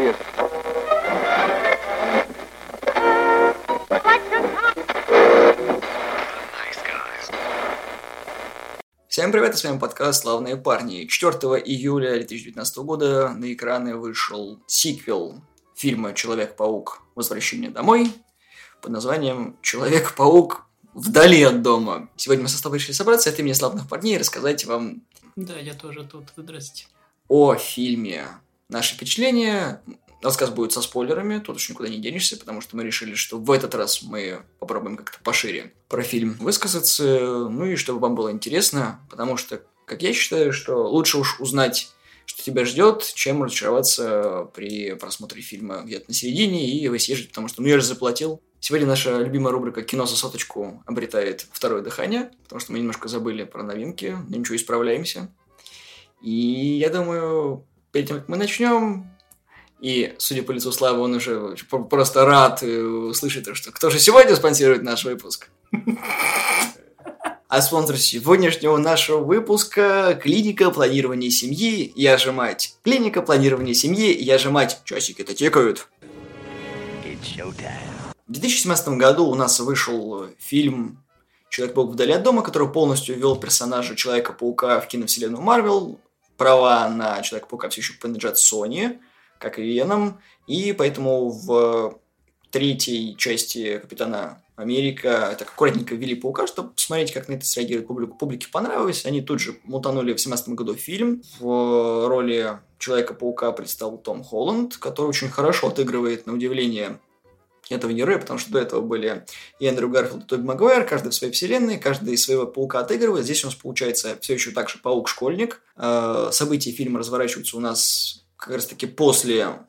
Поехали. Всем привет, с вами подкаст «Славные парни». 4 июля 2019 года на экраны вышел сиквел фильма «Человек-паук. Возвращение домой» под названием «Человек-паук. Вдали от дома». Сегодня мы со тобой решили собраться от имени славных парней и рассказать вам Да, я тоже тут. Здрасте. о фильме. Наши впечатления. Рассказ будет со спойлерами, тут уж никуда не денешься, потому что мы решили, что в этот раз мы попробуем как-то пошире про фильм высказаться, ну и чтобы вам было интересно, потому что, как я считаю, что лучше уж узнать, что тебя ждет, чем разочароваться при просмотре фильма где-то на середине и его съездить, потому что ну я же заплатил. Сегодня наша любимая рубрика «Кино за соточку» обретает второе дыхание, потому что мы немножко забыли про новинки, но ничего, исправляемся. И я думаю, перед тем, как мы начнем, и, судя по лицу Славы, он уже просто рад э, услышать, то, что кто же сегодня спонсирует наш выпуск. А спонсор сегодняшнего нашего выпуска – клиника планирования семьи «Я же мать». Клиника планирования семьи «Я же мать». Часики-то тикают. В 2017 году у нас вышел фильм «Человек-паук вдали от дома», который полностью ввел персонажа Человека-паука в киновселенную Марвел. Права на Человека-паука все еще принадлежат Sony, как и Веном, и поэтому в третьей части Капитана Америка так аккуратненько ввели паука, чтобы посмотреть, как на это среагирует публику. Публике понравилось. Они тут же мутанули в 2017 году фильм. В роли Человека-паука предстал Том Холланд, который очень хорошо отыгрывает, на удивление, этого героя, потому что до этого были и Эндрю Гарфилд, и Тоби Магуайр, каждый в своей вселенной, каждый своего паука отыгрывает. Здесь у нас получается все еще так же паук-школьник. Э, События фильма разворачиваются у нас как раз-таки после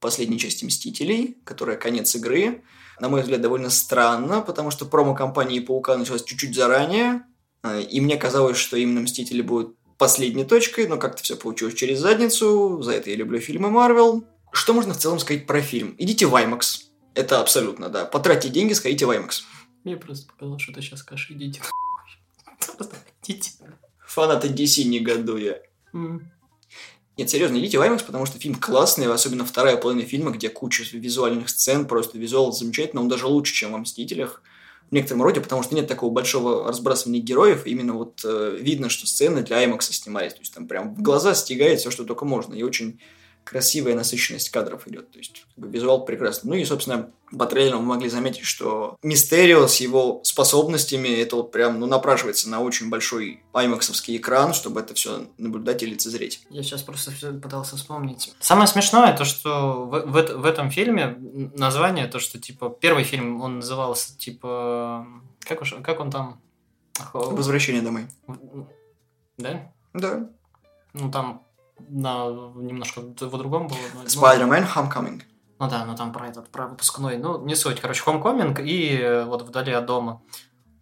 последней части «Мстителей», которая конец игры. На мой взгляд, довольно странно, потому что промо-компании «Паука» началась чуть-чуть заранее, э, и мне казалось, что именно «Мстители» будут последней точкой, но как-то все получилось через задницу. За это я люблю фильмы Марвел. Что можно в целом сказать про фильм? Идите в IMAX. Это абсолютно, да. Потратьте деньги, сходите в IMAX. Мне просто показалось, что ты сейчас скажешь, идите. Просто идите. Фанаты DC негодуя. М. Нет, серьезно, идите в IMAX, потому что фильм классный, особенно вторая половина фильма, где куча визуальных сцен, просто визуал замечательно, он даже лучше, чем во «Мстителях» в некотором роде, потому что нет такого большого разбрасывания героев, именно вот э, видно, что сцены для IMAX снимались, то есть там прям в глаза стигает все, что только можно, и очень красивая насыщенность кадров идет, то есть как бы, визуал прекрасный. Ну и, собственно, по трейлерам мы могли заметить, что Мистерио с его способностями, это вот прям, ну, напрашивается на очень большой аймаксовский экран, чтобы это все наблюдать и лицезреть. Я сейчас просто всё пытался вспомнить. Самое смешное, то, что в, в в этом фильме название, то, что, типа, первый фильм, он назывался, типа... Как, уж, как он там? Возвращение домой. Да? Да. Ну, там на немножко в другом было. но- ну, Spider-Man Homecoming. Ну да, ну там про этот, про выпускной. Ну, не суть. Короче, Homecoming и э, вот «Вдали от дома».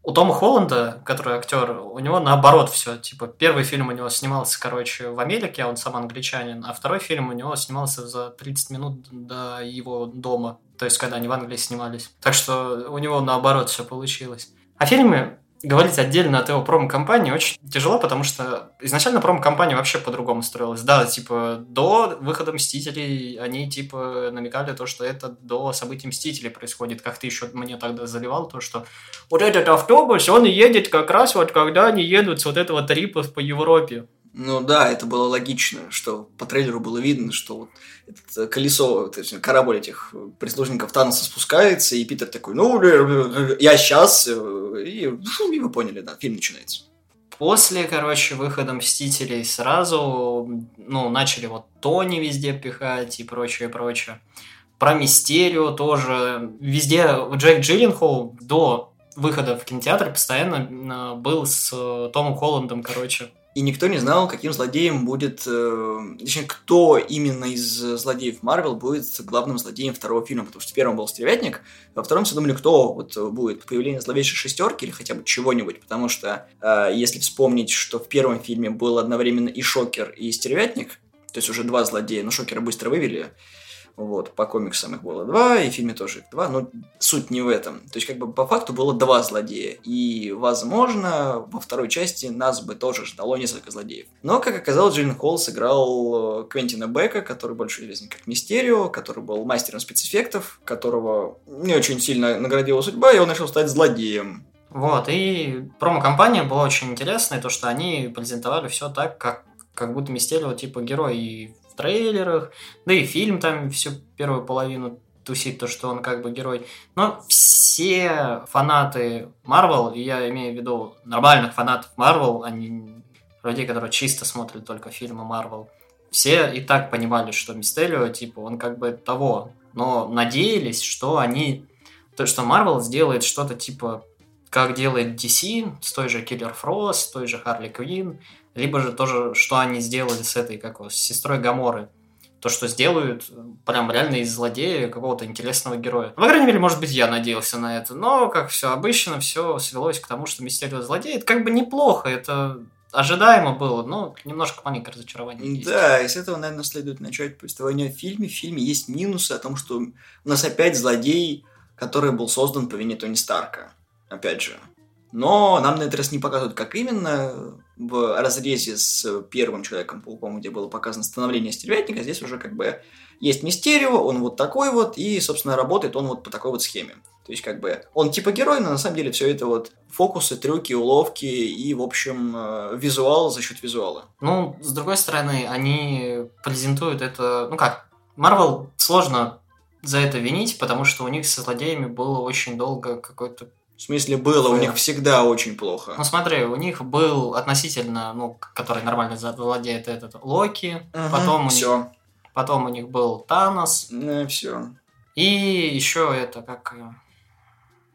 У Тома Холланда, который актер, у него наоборот все. Типа, первый фильм у него снимался, короче, в Америке, а он сам англичанин, а второй фильм у него снимался за 30 минут до его дома. То есть, когда они в Англии снимались. Так что у него наоборот все получилось. О фильме говорить отдельно от его промо-компании очень тяжело, потому что изначально промо-компания вообще по-другому строилась. Да, типа, до выхода «Мстителей» они, типа, намекали то, что это до событий «Мстителей» происходит. Как ты еще мне тогда заливал, то, что вот этот автобус, он едет как раз вот когда они едут с вот этого трипа по Европе. Ну да, это было логично, что по трейлеру было видно, что вот это колесо, то есть корабль этих прислужников Таноса спускается, и Питер такой, ну, я сейчас, и, и вы поняли, да, фильм начинается. После, короче, выхода «Мстителей» сразу, ну, начали вот Тони везде пихать и прочее, прочее. Про Мистерио тоже. Везде Джек Джилленхол до выхода в кинотеатр постоянно э, был с э, Томом Холландом, короче. И никто не знал, каким злодеем будет... э, точнее, кто именно из злодеев Марвел будет главным злодеем второго фильма. Потому что в первом был Стервятник, а во втором все думали, кто вот будет появление зловещей шестерки или хотя бы чего-нибудь. Потому что, э, если вспомнить, что в первом фильме был одновременно и Шокер, и Стервятник, то есть уже два злодея, но Шокера быстро вывели, Вот, по комиксам их было два, и в фильме тоже их два, но суть не в этом. То есть, как бы, по факту было два злодея, и, возможно, во второй части нас бы тоже ждало несколько злодеев. Но, как оказалось, Джейн Холл сыграл э, Квентина Бека, который больше известен как Мистерио, который был мастером спецэффектов, которого не очень сильно наградила судьба, и он решил стать злодеем. Вот, и промо-компания была очень интересная, то, что они презентовали все так, как, как будто Мистерио, типа, герой и трейлерах, да и фильм там всю первую половину тусит то, что он как бы герой. Но все фанаты Марвел, и я имею в виду нормальных фанатов Марвел, а не людей, которые чисто смотрят только фильмы Марвел, все и так понимали, что Мистерио, типа, он как бы того, но надеялись, что они, то, что Марвел сделает что-то типа, как делает DC, с той же Киллер Фрост, с той же Харли Квинн, либо же тоже, что они сделали с этой, как с сестрой Гаморы. То, что сделают прям реально из злодея какого-то интересного героя. По крайней мере, может быть, я надеялся на это. Но, как все обычно, все свелось к тому, что Мистерио злодей. Это как бы неплохо, это ожидаемо было, но немножко маленькое разочарование есть. Да, и с этого, наверное, следует начать повествование в фильме. В фильме есть минусы о том, что у нас опять злодей, который был создан по вине Тони Старка. Опять же. Но нам на этот раз не показывают, как именно в разрезе с первым Человеком-пауком, где было показано становление стервятника, здесь уже как бы есть Мистерио, он вот такой вот, и, собственно, работает он вот по такой вот схеме. То есть, как бы, он типа герой, но на самом деле все это вот фокусы, трюки, уловки и, в общем, э, визуал за счет визуала. Ну, с другой стороны, они презентуют это, ну как, Марвел сложно за это винить, потому что у них со злодеями было очень долго какой-то в смысле было, у них всегда очень плохо. Ну смотри, у них был относительно, ну, который нормально владеет этот Локи, угу, потом, у все. них, потом у них был Танос. Ну, все. И еще это как...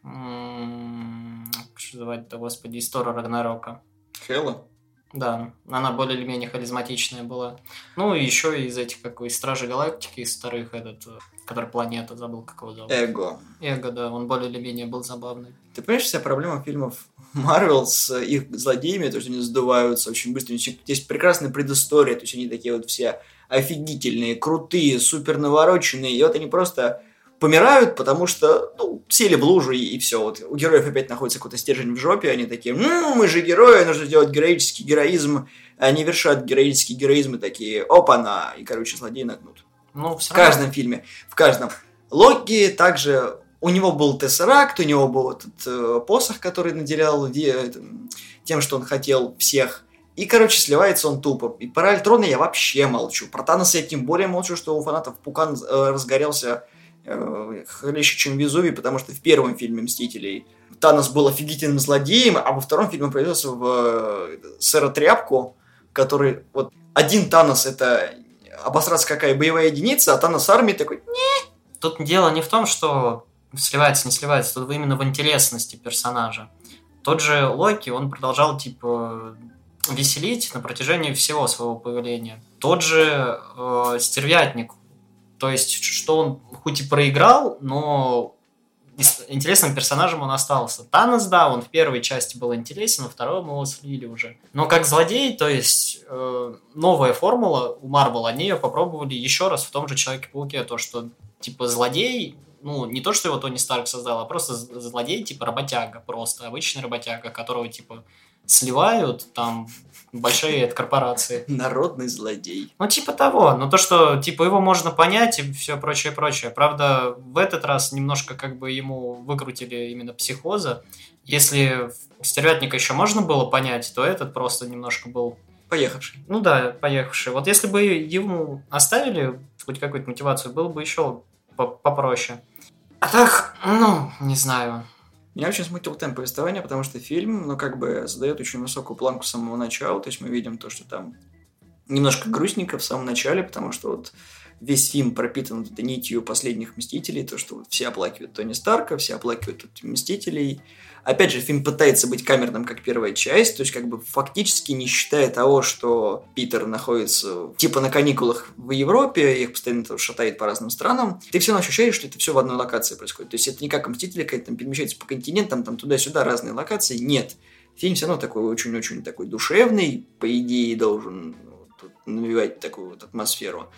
Как же звать-то, господи, история Рагнарока. Хела? Да, она более или менее харизматичная была. Ну, и еще из этих, как из Стражи Галактики, из старых, этот, э, который планета, забыл, как его зовут. Эго. Эго, да, он более или менее был забавный. Ты понимаешь, вся проблема фильмов Марвел с их злодеями, то, что они сдуваются очень быстро. У них есть прекрасная предыстория, то есть они такие вот все офигительные, крутые, супер навороченные, и вот они просто помирают, потому что, ну, сели в лужу и, и все. Вот у героев опять находится какой-то стержень в жопе, они такие, ну, мы же герои, нужно сделать героический героизм. Они вершат героический героизм и такие, опа-на, и, короче, злодей нагнут. Ну, в каждом фильме, в каждом. Локи также, у него был Тессеракт, у него был этот э, посох, который наделял э, тем, что он хотел всех. И, короче, сливается он тупо. И про Альтрона я вообще молчу. Про Таноса я тем более молчу, что у фанатов Пукан э, разгорелся хлеще, чем Везувий, потому что в первом фильме «Мстителей» Танос был офигительным злодеем, а во втором фильме появился в э, Сэра Тряпку, который... Вот один Танос — это обосраться какая боевая единица, а Танос армии такой... Не. Тут дело не в том, что сливается, не сливается, тут именно в интересности персонажа. Тот же Локи, он продолжал, типа, веселить на протяжении всего своего появления. Тот же э, Стервятник, то есть, что он хоть и проиграл, но интересным персонажем он остался. Танос, да, он в первой части был интересен, во второй мы его слили уже. Но как злодей, то есть э, новая формула у Марвел, они ее попробовали еще раз в том же Человеке-пауке, то, что типа злодей, ну, не то, что его Тони Старк создал, а просто злодей, типа работяга, просто обычный работяга, которого, типа, сливают, там, большие корпорации. Народный злодей. Ну, типа того. Но то, что, типа, его можно понять и все прочее, прочее. Правда, в этот раз немножко как бы ему выкрутили именно психоза. Если стервятника еще можно было понять, то этот просто немножко был... Поехавший. Ну да, поехавший. Вот если бы ему оставили хоть какую-то мотивацию, было бы еще попроще. А так, ну, не знаю. Меня очень смутил темп повествования, потому что фильм, ну, как бы задает очень высокую планку с самого начала. То есть мы видим то, что там немножко грустненько в самом начале, потому что вот весь фильм пропитан вот этой нитью последних Мстителей, то, что все оплакивают Тони Старка, все оплакивают Мстителей. Опять же, фильм пытается быть камерным, как первая часть, то есть как бы фактически не считая того, что Питер находится типа на каникулах в Европе, их постоянно шатает по разным странам, ты все равно ощущаешь, что это все в одной локации происходит. То есть это не как Мстители, когда там перемещаются по континентам, там туда-сюда разные локации. Нет. Фильм все равно такой очень-очень такой душевный, по идее, должен ну, навевать такую вот атмосферу.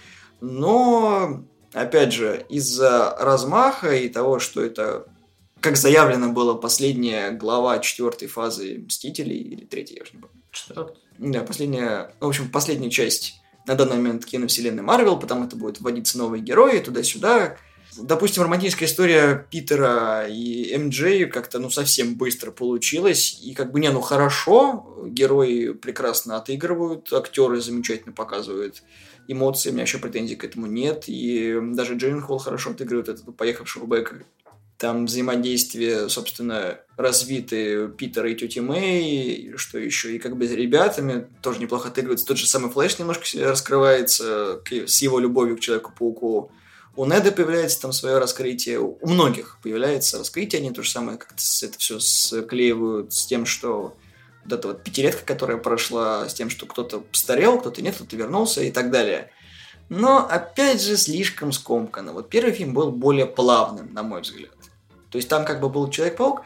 Но опять же, из-за размаха и того, что это, как заявлено было, последняя глава четвертой фазы Мстителей, или третья, я уже не помню. Четвертый. Да, последняя, в общем, последняя часть на данный момент киновселенной Марвел, потому это будет вводиться новые герои туда-сюда. Допустим, романтическая история Питера и МД как-то, ну, совсем быстро получилась. И как бы, не, ну, хорошо, герои прекрасно отыгрывают, актеры замечательно показывают эмоции, у меня еще претензий к этому нет. И даже Джейн Холл хорошо отыгрывает этого поехавшего Бека. Там взаимодействие, собственно, развиты Питера и тети Мэй, что еще, и как бы с ребятами тоже неплохо отыгрывается. Тот же самый Флэш немножко раскрывается с его любовью к Человеку-пауку. У Неда появляется там свое раскрытие, у многих появляется раскрытие, они то же самое как-то это все склеивают с тем, что вот эта вот пятилетка, которая прошла, с тем, что кто-то постарел, кто-то нет, кто-то вернулся и так далее. Но, опять же, слишком скомканно. Вот первый фильм был более плавным, на мой взгляд. То есть там как бы был Человек-паук,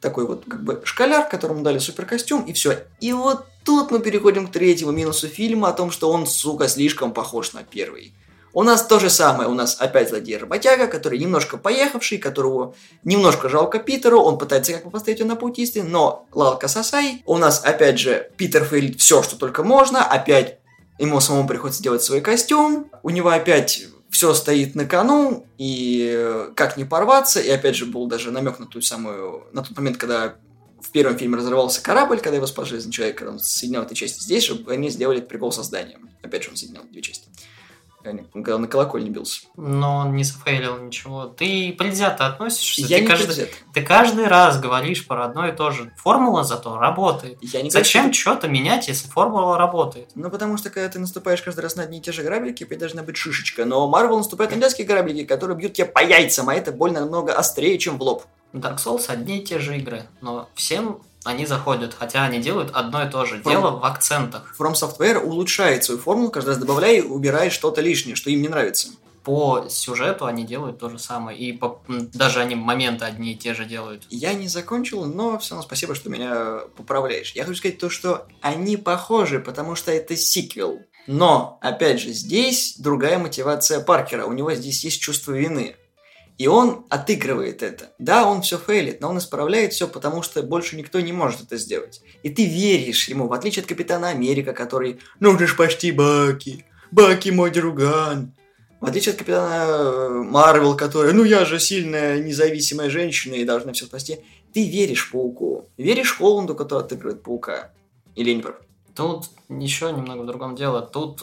такой вот как бы школяр, которому дали суперкостюм, и все. И вот тут мы переходим к третьему минусу фильма о том, что он, сука, слишком похож на первый. У нас то же самое, у нас опять злодей работяга, который немножко поехавший, которого немножко жалко Питеру, он пытается как бы поставить его на путь истины, но Лалка Сасай, у нас опять же Питер фейлит все, что только можно, опять ему самому приходится делать свой костюм, у него опять все стоит на кону, и э, как не порваться, и опять же был даже намек на ту самую, на тот момент, когда в первом фильме разорвался корабль, когда его спас Железный Человек, когда он соединял эти части здесь, чтобы они сделали прикол создания. Опять же, он соединял две части когда на колокольне бился. Но он не зафейлил ничего. Ты предвзято относишься. Я ты не каждый, предвзят. Ты каждый раз говоришь про одно и то же. Формула зато работает. Я не Зачем говорю, что-то менять, если формула работает? Ну, потому что, когда ты наступаешь каждый раз на одни и те же граблики, опять должна быть шишечка. Но Марвел наступает на детские граблики, которые бьют тебя по яйцам, а это больно намного острее, чем в лоб. Dark Souls одни и те же игры, но всем они заходят, хотя они делают одно и то же. Форм- Дело в акцентах. From Software улучшает свою формулу, каждый раз добавляя и убирая что-то лишнее, что им не нравится. По сюжету они делают то же самое. И по- даже они моменты одни и те же делают. Я не закончил, но все равно спасибо, что меня поправляешь. Я хочу сказать то, что они похожи, потому что это сиквел. Но, опять же, здесь другая мотивация Паркера. У него здесь есть чувство вины. И он отыгрывает это. Да, он все фейлит, но он исправляет все, потому что больше никто не может это сделать. И ты веришь ему, в отличие от Капитана Америка, который «Ну ты ж почти Баки, Баки мой друган». В отличие от Капитана э, Марвел, который «Ну я же сильная независимая женщина и должна все спасти». Ты веришь Пауку. Веришь Холланду, который отыгрывает Паука. Или не прав? Тут еще немного в другом дело. Тут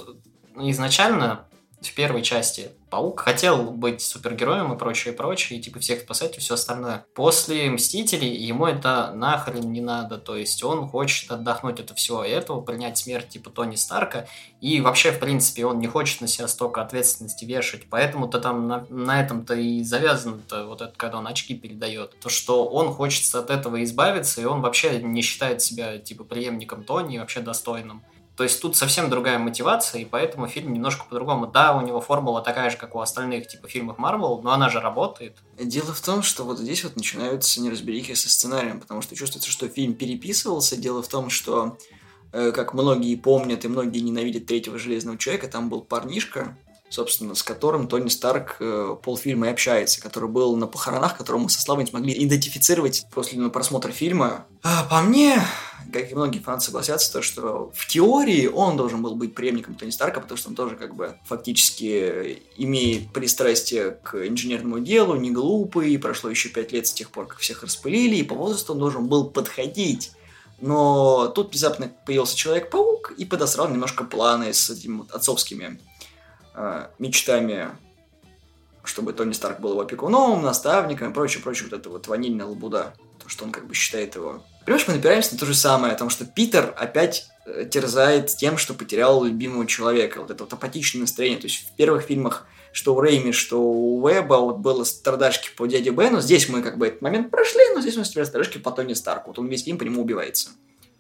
изначально в первой части Паук хотел быть супергероем и прочее, прочее, и типа всех спасать и все остальное. После Мстителей ему это нахрен не надо, то есть он хочет отдохнуть от всего этого, принять смерть типа Тони Старка, и вообще, в принципе, он не хочет на себя столько ответственности вешать, поэтому-то там на, на этом-то и завязано-то вот это, когда он очки передает, то, что он хочет от этого избавиться, и он вообще не считает себя типа преемником Тони и вообще достойным. То есть тут совсем другая мотивация, и поэтому фильм немножко по-другому. Да, у него формула такая же, как у остальных типа фильмов Марвел, но она же работает. Дело в том, что вот здесь вот начинаются неразберихи со сценарием, потому что чувствуется, что фильм переписывался. Дело в том, что, э, как многие помнят и многие ненавидят третьего Железного Человека, там был парнишка, собственно, с которым Тони Старк э, полфильма и общается, который был на похоронах, которого мы со Славой не смогли идентифицировать после ну, просмотра фильма. А по мне, как и многие фанаты согласятся, то, что в теории он должен был быть преемником Тони Старка, потому что он тоже как бы фактически имеет пристрастие к инженерному делу, не глупый, прошло еще пять лет с тех пор, как всех распылили, и по возрасту он должен был подходить. Но тут внезапно появился Человек-паук и подосрал немножко планы с этими отцовскими э, мечтами, чтобы Тони Старк был его опекуном, наставником и прочее, прочее, вот это вот ванильная лабуда. То, что он как бы считает его. Понимаешь, мы напираемся на то же самое, о том, что Питер опять э, терзает тем, что потерял любимого человека. Вот это вот апатичное настроение. То есть в первых фильмах, что у Рейми, что у Уэба вот было страдашки по дяде Бену. Здесь мы как бы этот момент прошли, но здесь у нас теперь страдашки по Тони Старку. Вот он весь фильм по нему убивается.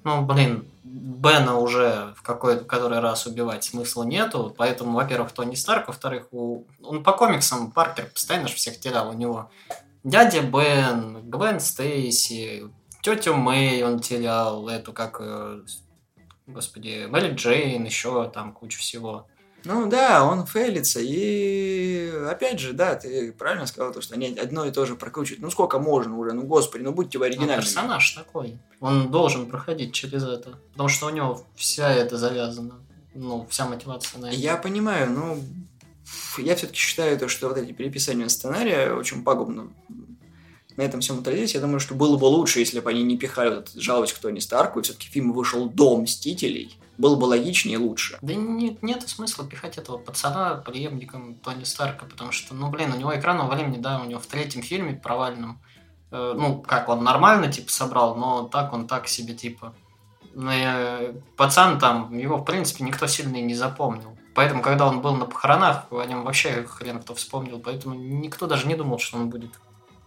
Ну, блин, Бена уже в какой который раз убивать смысла нету, поэтому, во-первых, Тони Старк, во-вторых, у... он по комиксам Паркер постоянно же всех терял, у него дядя Бен, Гвен Стейси, тетю Мэй он терял, эту как, господи, Мэри Джейн, еще там кучу всего. Ну да, он фейлится, и опять же, да, ты правильно сказал, то, что они одно и то же прокручивают. Ну сколько можно уже, ну господи, ну будьте вы Ну, оригинальными. персонаж такой. Он должен проходить через это. Потому что у него вся это завязана. Ну, вся мотивация на это. Я понимаю, но я все-таки считаю то, что вот эти переписания сценария очень пагубно на этом всем отразились. Я думаю, что было бы лучше, если бы они не пихали вот жалость к Тони Старку, и все-таки фильм вышел до «Мстителей». Было бы логичнее и лучше. Да нет, нет смысла пихать этого пацана преемником Тони Старка, потому что, ну, блин, у него экранного времени, да, у него в третьем фильме провальном, э, ну, как, он нормально, типа, собрал, но так он так себе, типа. Э, пацан там, его, в принципе, никто сильно и не запомнил. Поэтому, когда он был на похоронах, о нем вообще хрен кто вспомнил, поэтому никто даже не думал, что он будет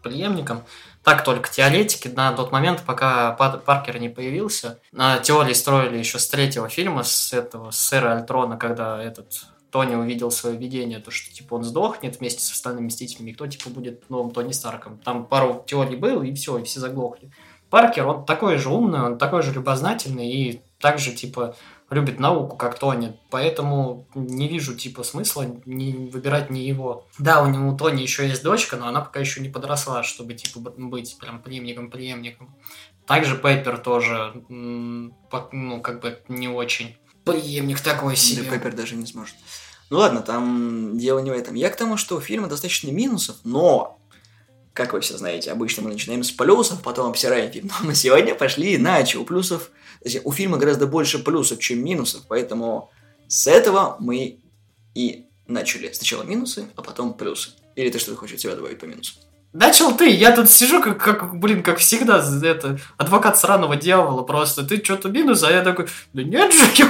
преемником. Так только теоретики на тот момент, пока Па- Паркер не появился, теории строили еще с третьего фильма, с этого, с Эра Альтрона, когда этот Тони увидел свое видение, то, что типа он сдохнет вместе с остальными Мстителями, кто типа будет новым Тони Старком. Там пару теорий было, и все, и все заглохли. Паркер, он такой же умный, он такой же любознательный, и также, типа, любит науку, как Тони. Поэтому не вижу, типа, смысла не выбирать не его. Да, у него у Тони еще есть дочка, но она пока еще не подросла, чтобы, типа, быть прям преемником-преемником. Также Пеппер тоже, ну, как бы не очень. Преемник такой себе. Да, Пеппер даже не сможет. Ну ладно, там дело не в этом. Я к тому, что у фильма достаточно минусов, но, как вы все знаете, обычно мы начинаем с плюсов, потом обсираем фильм. Но мы сегодня пошли иначе. У плюсов, у фильма гораздо больше плюсов, чем минусов, поэтому с этого мы и начали. Сначала минусы, а потом плюсы. Или ты что-то хочешь от себя добавить по минусу? Начал ты, я тут сижу, как, как, блин, как всегда, это, адвокат сраного дьявола просто. Ты что-то минус, а я такой, да нет же, я...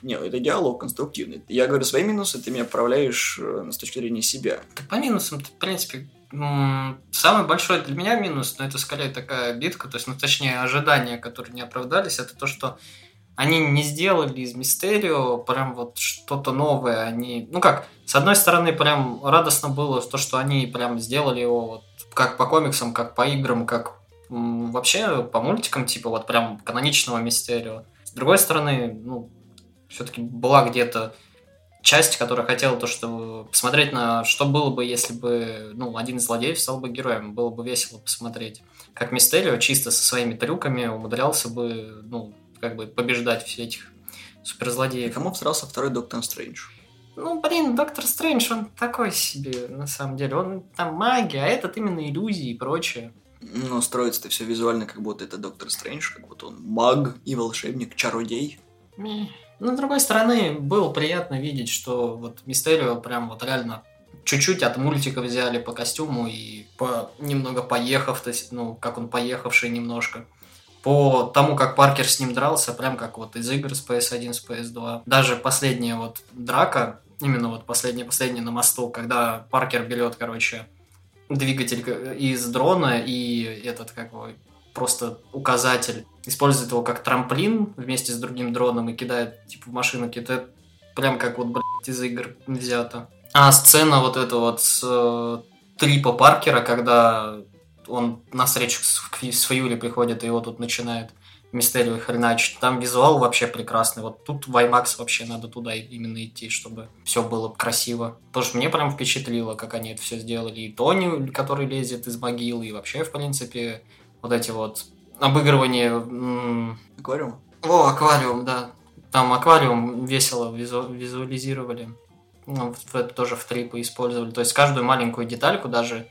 Не, это диалог конструктивный. Я говорю свои минусы, ты меня отправляешь э, с точки зрения себя. Да по минусам, в принципе, самый большой для меня минус, но это скорее такая битка, то есть, ну, точнее, ожидания, которые не оправдались, это то, что они не сделали из Мистерио прям вот что-то новое. Они, ну как, с одной стороны, прям радостно было то, что они прям сделали его вот как по комиксам, как по играм, как вообще по мультикам, типа вот прям каноничного Мистерио. С другой стороны, ну, все-таки была где-то часть, которая хотела то, что посмотреть на что было бы, если бы ну, один из злодеев стал бы героем. Было бы весело посмотреть. Как Мистерио чисто со своими трюками умудрялся бы, ну, как бы побеждать все этих И суперзлодеев. кому всрался второй Доктор Стрэндж? Ну, блин, Доктор Стрэндж, он такой себе, на самом деле. Он там магия, а этот именно иллюзии и прочее. Но строится-то все визуально, как будто это Доктор Стрэндж, как будто он маг и волшебник, чародей. Мeh. Но, с другой стороны, было приятно видеть, что вот Мистерио прям вот реально чуть-чуть от мультика взяли по костюму и по немного поехав, то есть, ну, как он поехавший немножко. По тому, как Паркер с ним дрался, прям как вот из игр с PS1, с PS2. Даже последняя вот драка, именно вот последняя-последняя на мосту, когда Паркер берет, короче, двигатель из дрона и этот, как его, просто указатель, использует его как трамплин вместе с другим дроном и кидает, типа, в машину, это прям как вот, блядь, из игр взято. А сцена вот эта вот с э, Трипа Паркера, когда он на встречу с, с Фьюри приходит, и его тут начинает Мистерио хреначить. Там визуал вообще прекрасный. Вот тут в IMAX вообще надо туда именно идти, чтобы все было красиво. Потому что мне прям впечатлило, как они это все сделали. И Тони, который лезет из могилы, и вообще, в принципе, вот эти вот обыгрывания... Аквариум? О, аквариум, да. Там аквариум весело визу- визуализировали. Ну, это тоже в трипы использовали. То есть каждую маленькую детальку, даже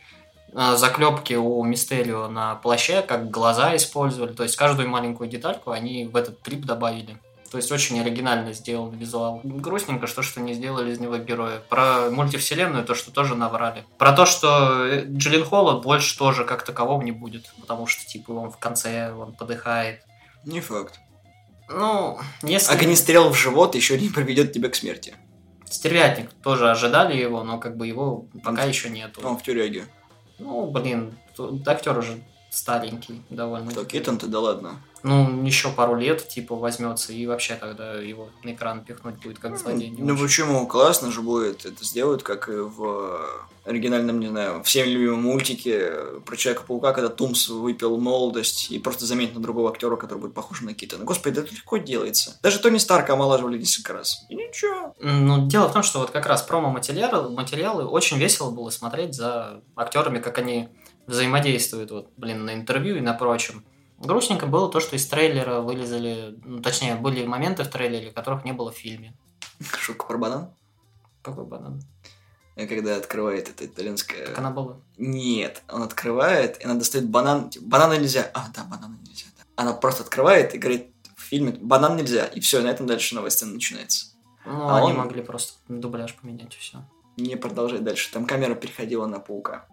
э, заклепки у Мистерио на плаще, как глаза использовали. То есть каждую маленькую детальку они в этот трип добавили. То есть очень оригинально сделан визуал. Грустненько, что, что не сделали из него героя. Про мультивселенную то, что тоже наврали. Про то, что э, Джиллин Холла больше тоже как такового не будет. Потому что, типа, он в конце, он подыхает. Не факт. Ну, если... Огнестрел в живот еще не приведет тебя к смерти. Стервятник тоже ожидали его, но как бы его пока еще нету. Он в тюряге. Ну, блин, тут актер уже старенький довольно. Так, Итан-то да ладно. Ну, еще пару лет, типа, возьмется, и вообще тогда его на экран пихнуть будет как злодей. не Ну очень. почему? Классно же будет. Это сделают, как и в оригинальном, не знаю, всем любимом мультике про Человека-паука, когда Тумс выпил молодость и просто заменит на другого актера, который будет похож на Китана. Господи, да это легко делается. Даже Тони Старка омолаживали несколько раз. И ничего. Ну, дело в том, что вот как раз промо-материалы материалы очень весело было смотреть за актерами, как они взаимодействуют, вот, блин, на интервью и на прочем. Грустненько было то, что из трейлера вылезали, ну, точнее, были моменты в трейлере, которых не было в фильме. Шутка про банан. Какой банан? И Когда открывает это итальянская... Как она была? Нет, он открывает, и она достает банан. Типа, банана нельзя. А, да, банана нельзя. да. Она просто открывает и говорит в фильме банан нельзя. И все, на этом дальше сцена начинается. Ну, А они он- могли просто дубляж поменять и все. Не продолжай дальше. Там камера переходила на паука.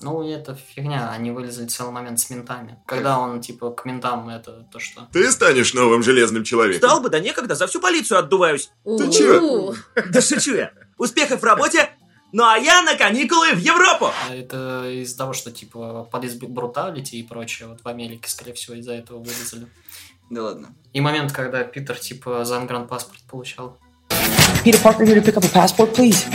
Ну, это фигня, они вылезли целый момент с ментами. Когда он, типа, к ментам это то, что... Ты станешь новым железным человеком. Стал бы, да некогда, за всю полицию отдуваюсь. Ты чё? Да шучу я. Успехов в работе, ну а я на каникулы в Европу. А Это из-за того, что, типа, полис бруталити и прочее, вот в Америке, скорее всего, из-за этого вылезли. Да ладно. И момент, когда Питер, типа, загранпаспорт получал. Peter Parker here to pick up a passport, please.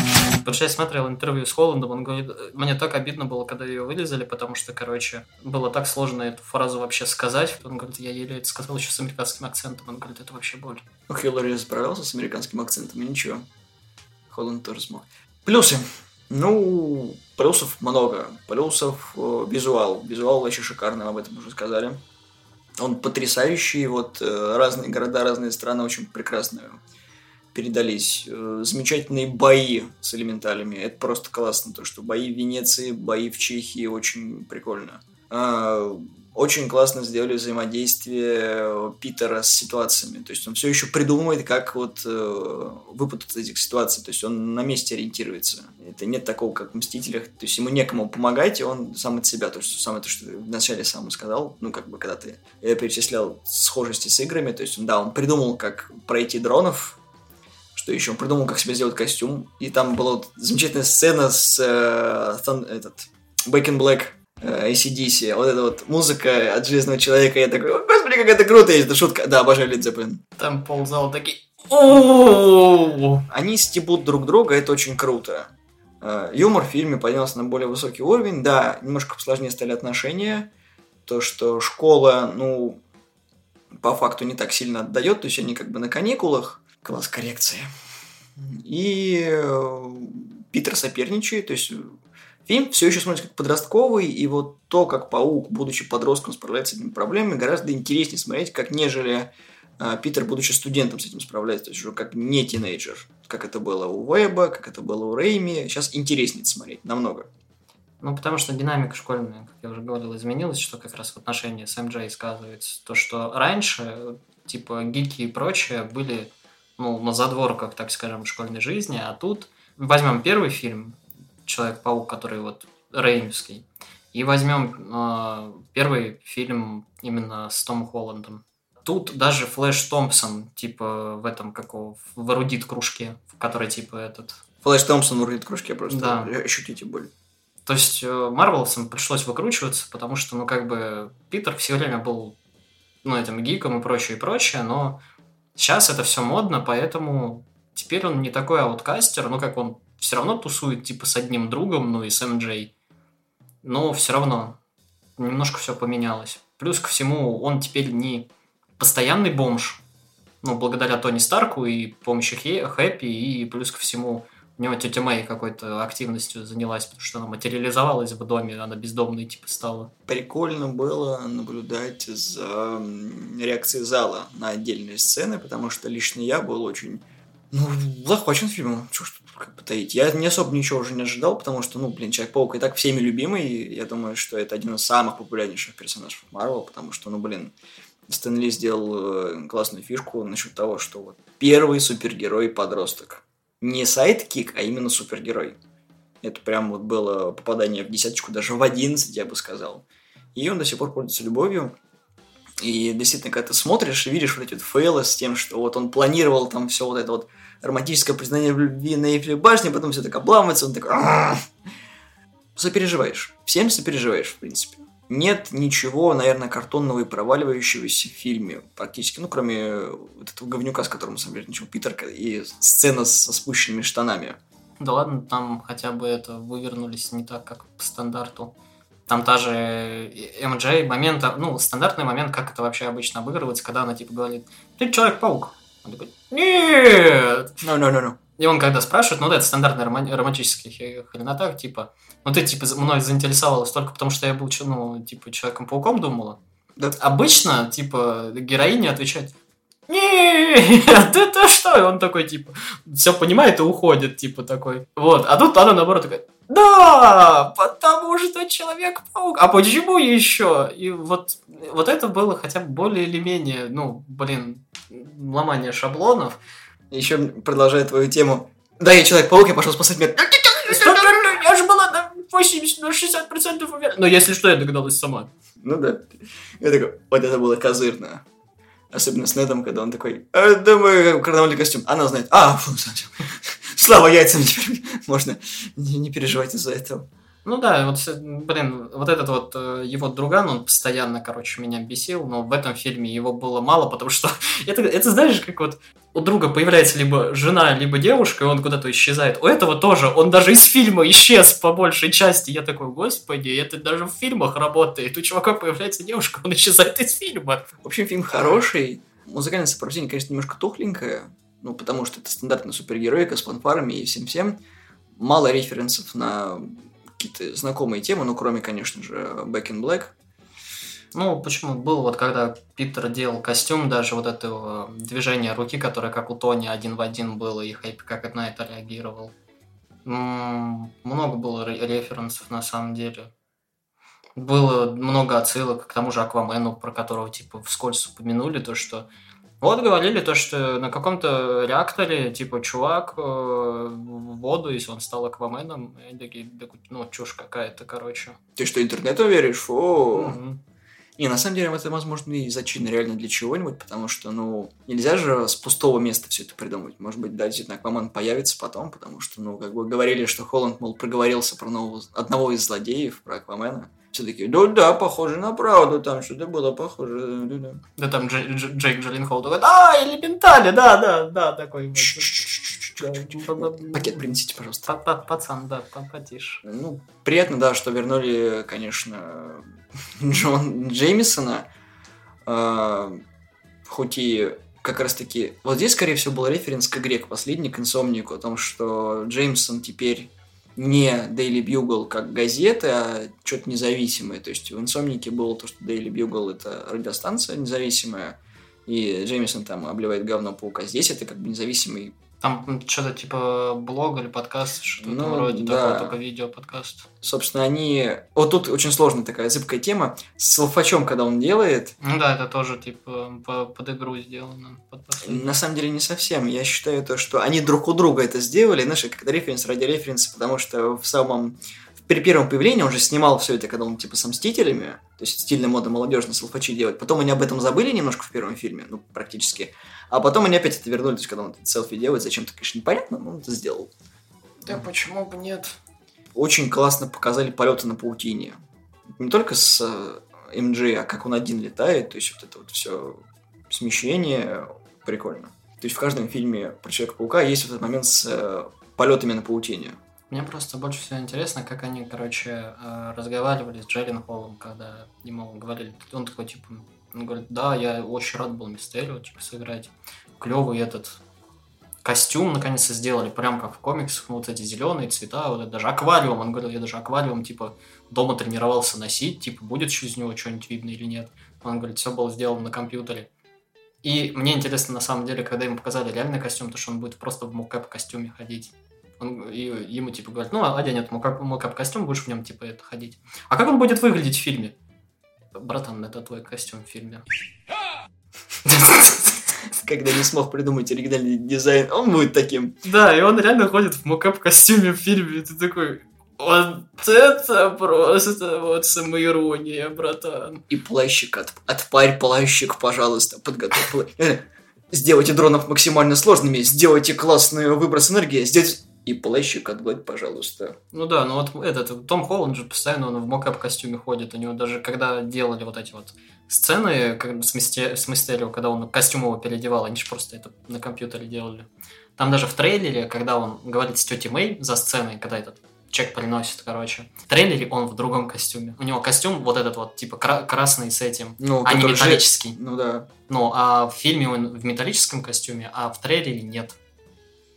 Потому что я смотрел интервью с Холландом, он говорит, мне так обидно было, когда ее вылезали, потому что, короче, было так сложно эту фразу вообще сказать. Он говорит, я еле это сказал еще с американским акцентом. Он говорит, это вообще боль. Хиллари справился с американским акцентом, и ничего. Холланд тоже смог. Плюсы. Ну, плюсов много. Плюсов э, визуал. Визуал вообще шикарный, об этом уже сказали. Он потрясающий. Вот э, разные города, разные страны очень прекрасно передались. Э, замечательные бои с элементалями. Это просто классно. То, что бои в Венеции, бои в Чехии очень прикольно. А, очень классно сделали взаимодействие Питера с ситуациями. То есть он все еще придумывает, как вот э, выпутаться из этих ситуаций. То есть он на месте ориентируется. Это нет такого, как в Мстителях. То есть ему некому помогать, и он сам от себя. То есть самое то, что ты вначале сам сказал, ну, как бы, когда ты э, перечислял схожести с играми, то есть, да, он придумал, как пройти дронов, что еще? Он придумал, как себе сделать костюм. И там была вот замечательная сцена с э, Thun- этот, Back in Black, э, ACDC. Вот эта вот музыка от Железного Человека. Я такой, «О, господи, как это круто! И это шутка. Да, обожаю Led Zeppelin. Там ползал такие... Они стебут друг друга, это очень круто. Э, Юмор в фильме поднялся на более высокий уровень. Да, немножко посложнее стали отношения. То, что школа, ну, по факту не так сильно отдает, то есть они как бы на каникулах. Класс коррекции. И э, Питер соперничает, то есть фильм все еще смотрится как подростковый, и вот то, как паук, будучи подростком, справляется с этими проблемами, гораздо интереснее смотреть, как нежели э, Питер, будучи студентом, с этим справляется, то есть уже как не тинейджер, как это было у Веба, как это было у Рейми. Сейчас интереснее смотреть, намного. Ну, потому что динамика школьная, как я уже говорил, изменилась, что как раз в отношении с МД сказывается. То, что раньше, типа, гики и прочее были, ну, на задворках, так скажем, школьной жизни, а тут возьмем первый фильм «Человек-паук», который вот реймский, и возьмем э, первый фильм именно с Томом Холландом. Тут даже Флэш Томпсон, типа, в этом, какого, в эрудит кружке, в которой, типа, этот, Флэш Томпсон в кружке просто Да. ощутите боль. То есть э, Марвелсам пришлось выкручиваться, потому что, ну, как бы, Питер все время был, ну, этим гиком и прочее, и прочее, но сейчас это все модно, поэтому теперь он не такой ауткастер, ну, как он все равно тусует, типа, с одним другом, ну, и с МД, но все равно немножко все поменялось. Плюс ко всему, он теперь не постоянный бомж, ну, благодаря Тони Старку и помощи Хэппи, и плюс ко всему у него тетя Мэй какой-то активностью занялась, потому что она материализовалась в доме, она бездомной типа стала. Прикольно было наблюдать за реакцией зала на отдельные сцены, потому что лично я был очень ну, захвачен фильмом. Чего ж тут как бы таить. Я не особо ничего уже не ожидал, потому что, ну, блин, Человек-паук и так всеми любимый. Я думаю, что это один из самых популярнейших персонажей Марвел, потому что, ну, блин, Стэн Ли сделал э, классную фишку насчет того, что вот первый супергерой-подросток. Не сайт-кик, а именно супергерой. Это прям вот было попадание в десяточку, даже в одиннадцать, я бы сказал. И он до сих пор пользуется любовью. И действительно, когда ты смотришь и видишь вот эти вот фейлы с тем, что вот он планировал там все вот это вот романтическое признание в любви на Эйфелевой башне, потом все так обламывается, он такой... Сопереживаешь. Всем сопереживаешь, в принципе. Нет ничего, наверное, картонного и проваливающегося в фильме практически, ну, кроме вот этого говнюка, с которым, на самом деле, ничего, Питерка, и сцена со спущенными штанами. Да ладно, там хотя бы это вывернулись не так, как по стандарту. Там та же МД момент, ну, стандартный момент, как это вообще обычно обыгрывается, когда она типа говорит, ты Человек-паук. Он такой, нет! No, no, no, no. И он когда спрашивает, ну да, это стандартный роман- романтический хе- хренотак, типа, ну ты типа мной заинтересовалась только потому, что я был, ну, типа, Человеком-пауком думала. Да. Обычно, типа, героиня отвечает, нет, это что? И он такой, типа, все понимает и уходит, типа, такой. Вот, а тут она, наоборот, такая, да, потому что Человек-паук. А почему еще? И вот, вот это было хотя бы более или менее, ну, блин, ломание шаблонов. Еще продолжая твою тему. Да, я Человек-паук, я пошел спасать мир. Я же была на 80, на 60% уверена. Но если что, я догадалась сама. Ну да. Я такой, вот это было козырно. Особенно с Недом, когда он такой, «Э, думаю, карнавальный костюм. Она знает, а, фу, слава яйцам, теперь можно не, не переживать из-за этого. Ну да, вот, блин, вот этот вот э, его друган, он постоянно, короче, меня бесил, но в этом фильме его было мало, потому что это, это знаешь, как вот у друга появляется либо жена, либо девушка, и он куда-то исчезает. У этого тоже, он даже из фильма исчез по большей части. Я такой, господи, это даже в фильмах работает. У чувака появляется девушка, он исчезает из фильма. В общем, фильм хороший. Музыкальное сопровождение, конечно, немножко тухленькое. Ну, потому что это стандартная супергероика с фанфарами и всем-всем. Мало референсов на какие-то знакомые темы, ну, кроме, конечно же, Back in Black. Ну, почему? Был вот, когда Питер делал костюм, даже вот этого движения руки, которое как у Тони один в один было, и Хэппи как на это реагировал. Много было ре- референсов на самом деле. Было много отсылок к тому же Аквамену, про которого типа вскользь упомянули, то что вот говорили то, что на каком-то реакторе, типа, чувак э, в воду, если он стал Акваменом, и такие, «Да, ну, чушь какая-то, короче. Ты что, интернету веришь? Фу. Мгм. Не, на самом деле, это, возможно, и зачин реально для чего-нибудь, потому что, ну, нельзя же с пустого места все это придумать. Может быть, да, действительно, Аквамен появится потом, потому что, ну, как бы говорили, что Холланд, мол, проговорился про нового, одного из злодеев, про Аквамена. Все такие, да, да, похоже на правду, там что-то было похоже. да, да». Да там Дж- Дж- Джейк Джилленхол такой, а, элементали, да, да, да, такой. Да. Пакет принесите, пожалуйста. Па- па- Пацан, да, потише. Ну, приятно, да, что вернули, конечно, Джон Джеймисона. Хоть и как раз таки... Вот здесь, скорее всего, был референс к игре, к последней, к инсомнику, о том, что Джеймсон теперь не Daily Bugle как газета, а что-то независимое. То есть в инсомнике было то, что Daily Bugle это радиостанция независимая, и Джеймисон там обливает говно паука. Здесь это как бы независимый Там что-то типа блог или подкаст, что-то Ну, вроде да. такого, только видео подкаст. Собственно, они... Вот тут очень сложная такая зыбкая тема. С Алфачом, когда он делает, Ну да, это тоже типа по- под игру сделано. под последний. на самом деле не совсем. Я считаю то, что они друг у друга это сделали, знаешь, как референс ради референса, потому что в самом... При первом появлении он же снимал все это, когда он типа со Мстителями, то есть стильная мода молодежно с Алфачи делать. Потом они об этом забыли немножко в первом фильме, ну, практически. А потом они опять это вернули, то есть когда он этот селфи делает, зачем-то, конечно, непонятно, но он это сделал. Да почему бы нет? очень классно показали полеты на паутине. Не только с э, МД, а как он один летает, то есть вот это вот все смещение прикольно. То есть в каждом фильме про Человека-паука есть вот этот момент с э, полетами на паутине. Мне просто больше всего интересно, как они, короче, э, разговаривали с Джерин Холлом, когда ему говорили, он такой, типа, он говорит, да, я очень рад был Мистерио, типа, сыграть. Клевый этот костюм наконец-то сделали, прям как в комиксах, ну, вот эти зеленые цвета, вот это даже аквариум, он говорил, я даже аквариум, типа, дома тренировался носить, типа, будет через него что-нибудь видно или нет. Он говорит, все было сделано на компьютере. И мне интересно, на самом деле, когда ему показали реальный костюм, то что он будет просто в мокап костюме ходить. Он, и ему типа говорят, ну, одень этот мокап, мокап костюм, будешь в нем типа это ходить. А как он будет выглядеть в фильме? Братан, это твой костюм в фильме. Когда не смог придумать оригинальный дизайн, он будет таким. Да, и он реально ходит в мокап костюме в фильме, и ты такой, вот это просто вот самоирония, братан. И плащик от, отпарь плащик, пожалуйста, подготовь. Э, Сделайте дронов максимально сложными, сделайте классный выброс энергии, сделайте... И плащик отгладь, пожалуйста. Ну да, ну вот этот Том Холланд же постоянно он в мокап костюме ходит. У него даже когда делали вот эти вот сцены как, с, Мисте, с Мистерио, когда он костюм его переодевал, они же просто это на компьютере делали. Там даже в трейлере, когда он говорит с тетей Мэй за сценой, когда этот чек приносит, короче. В трейлере он в другом костюме. У него костюм вот этот вот, типа, кра- красный с этим, Ну, а не который же- металлический. Ну да. Ну, а в фильме он в металлическом костюме, а в трейлере нет.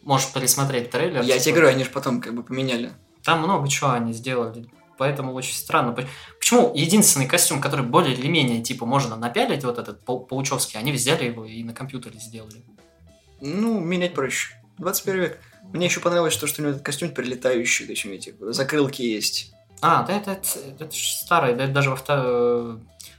Можешь пересмотреть трейлер. Я типа, тебе говорю, они же потом как бы поменяли. Там много чего они сделали. Поэтому очень странно. Поч- Почему единственный костюм, который более или менее, типа, можно напялить, вот этот пау- паучевский, они взяли его и на компьютере сделали. Ну, менять проще. 21 век. Мне еще понравилось то, что у него этот костюм прилетающий, то есть у него эти закрылки есть. А, да это, это, это ж старый, да это даже во второй...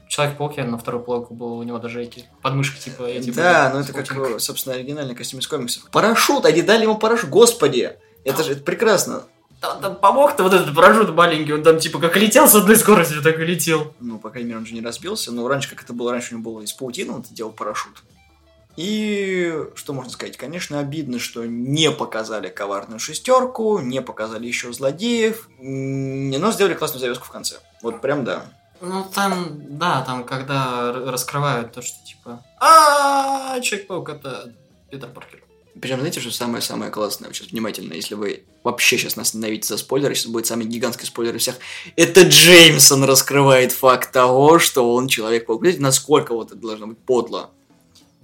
Человек-пауке на второй плойку был, у него даже эти подмышки, типа, эти да, были ну это как, паутинкой. собственно, оригинальный костюм из комиксов. Парашют! Они дали ему парашют! Господи! Это же это прекрасно. Там, там помог-то вот этот парашют маленький, он там типа как летел с одной скоростью, так и летел. Ну, по крайней мере, он же не разбился. Но раньше, как это было, раньше у него было из паутины, он делал парашют. И что можно сказать? Конечно, обидно, что не показали коварную шестерку, не показали еще злодеев, но сделали классную завязку в конце. Вот прям да. Ну, там, да, там, когда раскрывают то, что типа а Человек-паук это Питер Паркер. Причем, знаете, что самое-самое классное? Сейчас внимательно, если вы вообще сейчас нас остановите за спойлеры, сейчас будет самый гигантский спойлер из всех. Это Джеймсон раскрывает факт того, что он человек-паук. Видите, насколько вот это должно быть подло.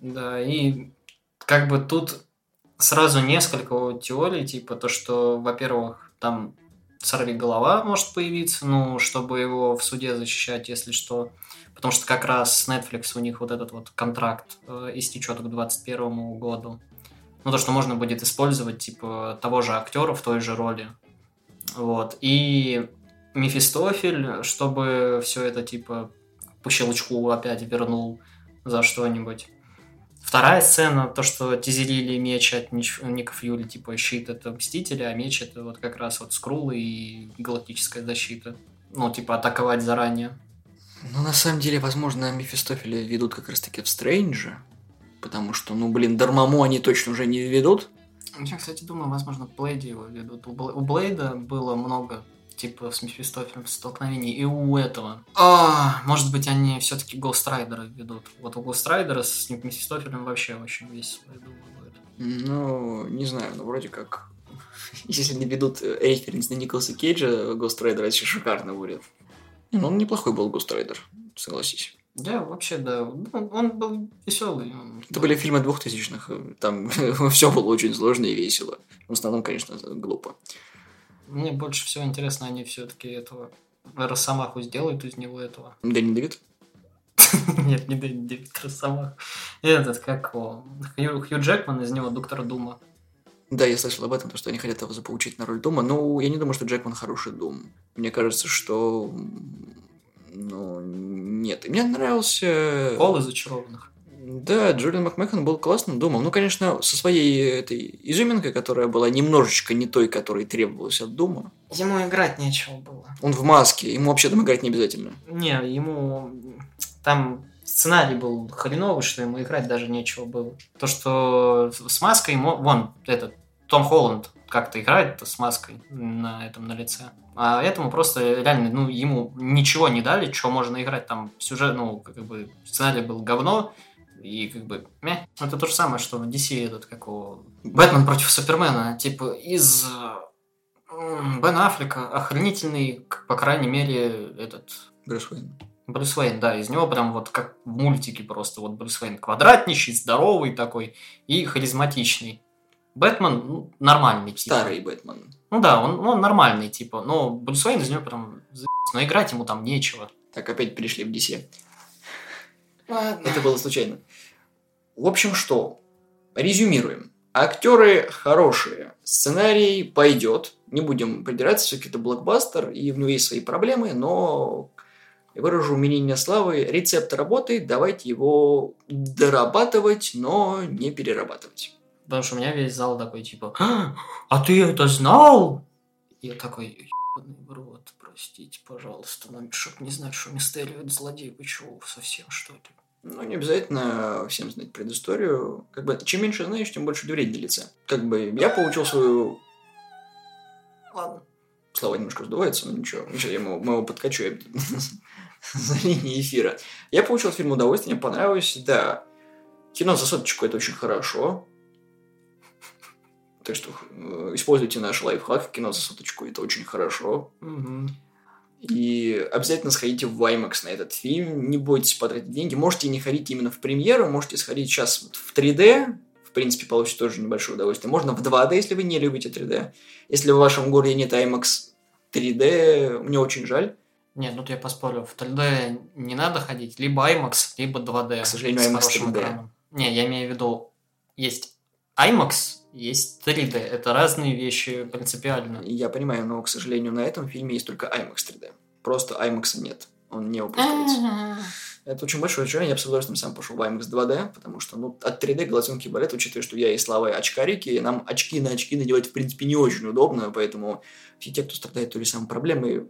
Да, и как бы тут сразу несколько теорий, типа то, что, во-первых, там сорви голова может появиться, ну, чтобы его в суде защищать, если что. Потому что как раз Netflix у них вот этот вот контракт э, истечет к 2021 году. Ну, то, что можно будет использовать, типа, того же актера в той же роли. Вот. И Мефистофель, чтобы все это, типа, по щелчку опять вернул за что-нибудь. Вторая сцена, то, что тизерили меч от Ника Фьюри, типа щит это Мстители, а меч это вот как раз вот скрулы и галактическая защита. Ну, типа атаковать заранее. Ну, на самом деле, возможно, Мефистофеля ведут как раз-таки в Стрэнджа. Потому что, ну, блин, Дармаму они точно уже не ведут. Я, кстати, думаю, возможно, Блейде его ведут. У Блейда было много типа с Мефистофелем столкновений, и у этого. А, может быть, они все-таки Ghost Rider а ведут. Вот у Ghost Rider а с Мефистофелем вообще очень весело, я думаю, будет. Ну, не знаю, ну, вроде как... Если не ведут э, референс на Николаса Кейджа, Ghost Rider, это еще шикарно будет. Не, Ну, он неплохой был Гострайдер, согласись. Да, вообще, да. Он был веселый. он Это был- были фильмы двухтысячных, там все было очень сложно и весело. В основном, конечно, глупо. Мне больше всего интересно, они все-таки этого Росомаху сделают из него этого. Дэнни Дэвид? Нет, не Дэнни Дэвид Росомах. Этот, как его, Хью, Хью Джекман из него Доктора Дума. Да, я слышал об этом, то, что они хотят его заполучить на роль Дума. Ну, я не думаю, что Джекман хороший Дум. Мне кажется, что... Ну, нет. И мне нравился... Пол из зачарованных. Да, Джулиан Макмехан был классным Думом. Ну, конечно, со своей этой изюминкой, которая была немножечко не той, которой требовалось от Дума. Ему играть нечего было. Он в маске, ему вообще там играть не обязательно. Не, ему там сценарий был хреновый, что ему играть даже нечего было. То, что с маской, ему, вон, этот, Том Холланд как-то играет с маской на этом на лице. А этому просто реально, ну, ему ничего не дали, что можно играть. Там сюжет, ну, как бы сценарий был говно, и как бы, мeh. Это то же самое, что в DC этот, как у Бэтмен против Супермена. Типа, из м, Бена Аффлека охренительный, к- по крайней мере, этот Брюс Уэйн. Брюс Уэйн, да, из него прям вот как в мультике просто. Вот Брюс Уэйн квадратничий, здоровый такой и харизматичный. Бэтмен ну, нормальный, типа. Старый Бэтмен. Ну да, он, он нормальный, типа. Но Брюс Уэйн из него прям заебись. Но играть ему там нечего. Так, опять перешли в DC. Это было случайно. В общем, что? Резюмируем. Актеры хорошие. Сценарий пойдет. Не будем придираться, все-таки это блокбастер, и в него есть свои проблемы, но выражу мнение славы. Рецепт работает, давайте его дорабатывать, но не перерабатывать. Потому что у меня весь зал такой, типа, «А, а ты это знал? И я такой, ебаный в рот, простите, пожалуйста, нам чтоб не знать, что Мистерио злодей, вы чего, совсем что ли? Ну, не обязательно всем знать предысторию. Как бы, чем меньше знаешь, тем больше дверей лице. Как бы, я получил свою Ладно. Слава немножко сдувается, но ничего. Ничего, я ему, мы его подкачиваем за линией эфира. Я получил от фильма удовольствие, мне понравилось, да. Кино за соточку это очень хорошо. Так что э, используйте наш лайфхак кино за соточку, это очень хорошо. Мгм. И обязательно сходите в IMAX на этот фильм. Не бойтесь потратить деньги. Можете не ходить именно в премьеру, можете сходить сейчас вот в 3D. В принципе, получите тоже небольшое удовольствие. Можно в 2D, если вы не любите 3D. Если в вашем городе нет IMAX 3D, мне очень жаль. Не, ну я поспорю, в 3D не надо ходить, либо IMAX, либо 2D. К сожалению, IMAX хорошим 3D. экраном. Не, я имею в виду, есть IMAX, есть 3D. Это разные вещи принципиально. Я понимаю, но, к сожалению, на этом фильме есть только IMAX 3D. Просто IMAX нет. Он не выпускается. Это очень большое разочарование. Я бы с удовольствием сам пошел в IMAX 2D, потому что ну, от 3D глазенки болят, учитывая, что я и Слава и очкарики, и нам очки на очки надевать, в принципе, не очень удобно, поэтому все те, кто страдает той же самой проблемой,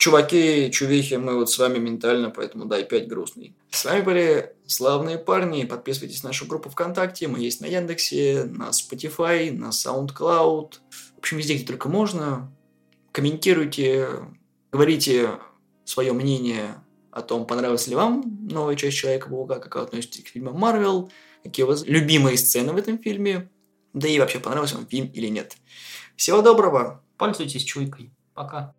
чуваки, чувихи, мы вот с вами ментально, поэтому да, опять грустный. С вами были славные парни. Подписывайтесь на нашу группу ВКонтакте. Мы есть на Яндексе, на Spotify, на SoundCloud. В общем, везде, где только можно. Комментируйте, говорите свое мнение о том, понравилась ли вам новая часть Человека-паука, как вы относитесь к фильмам Марвел, какие у вас любимые сцены в этом фильме, да и вообще понравился вам фильм или нет. Всего доброго! Пользуйтесь чуйкой. Пока.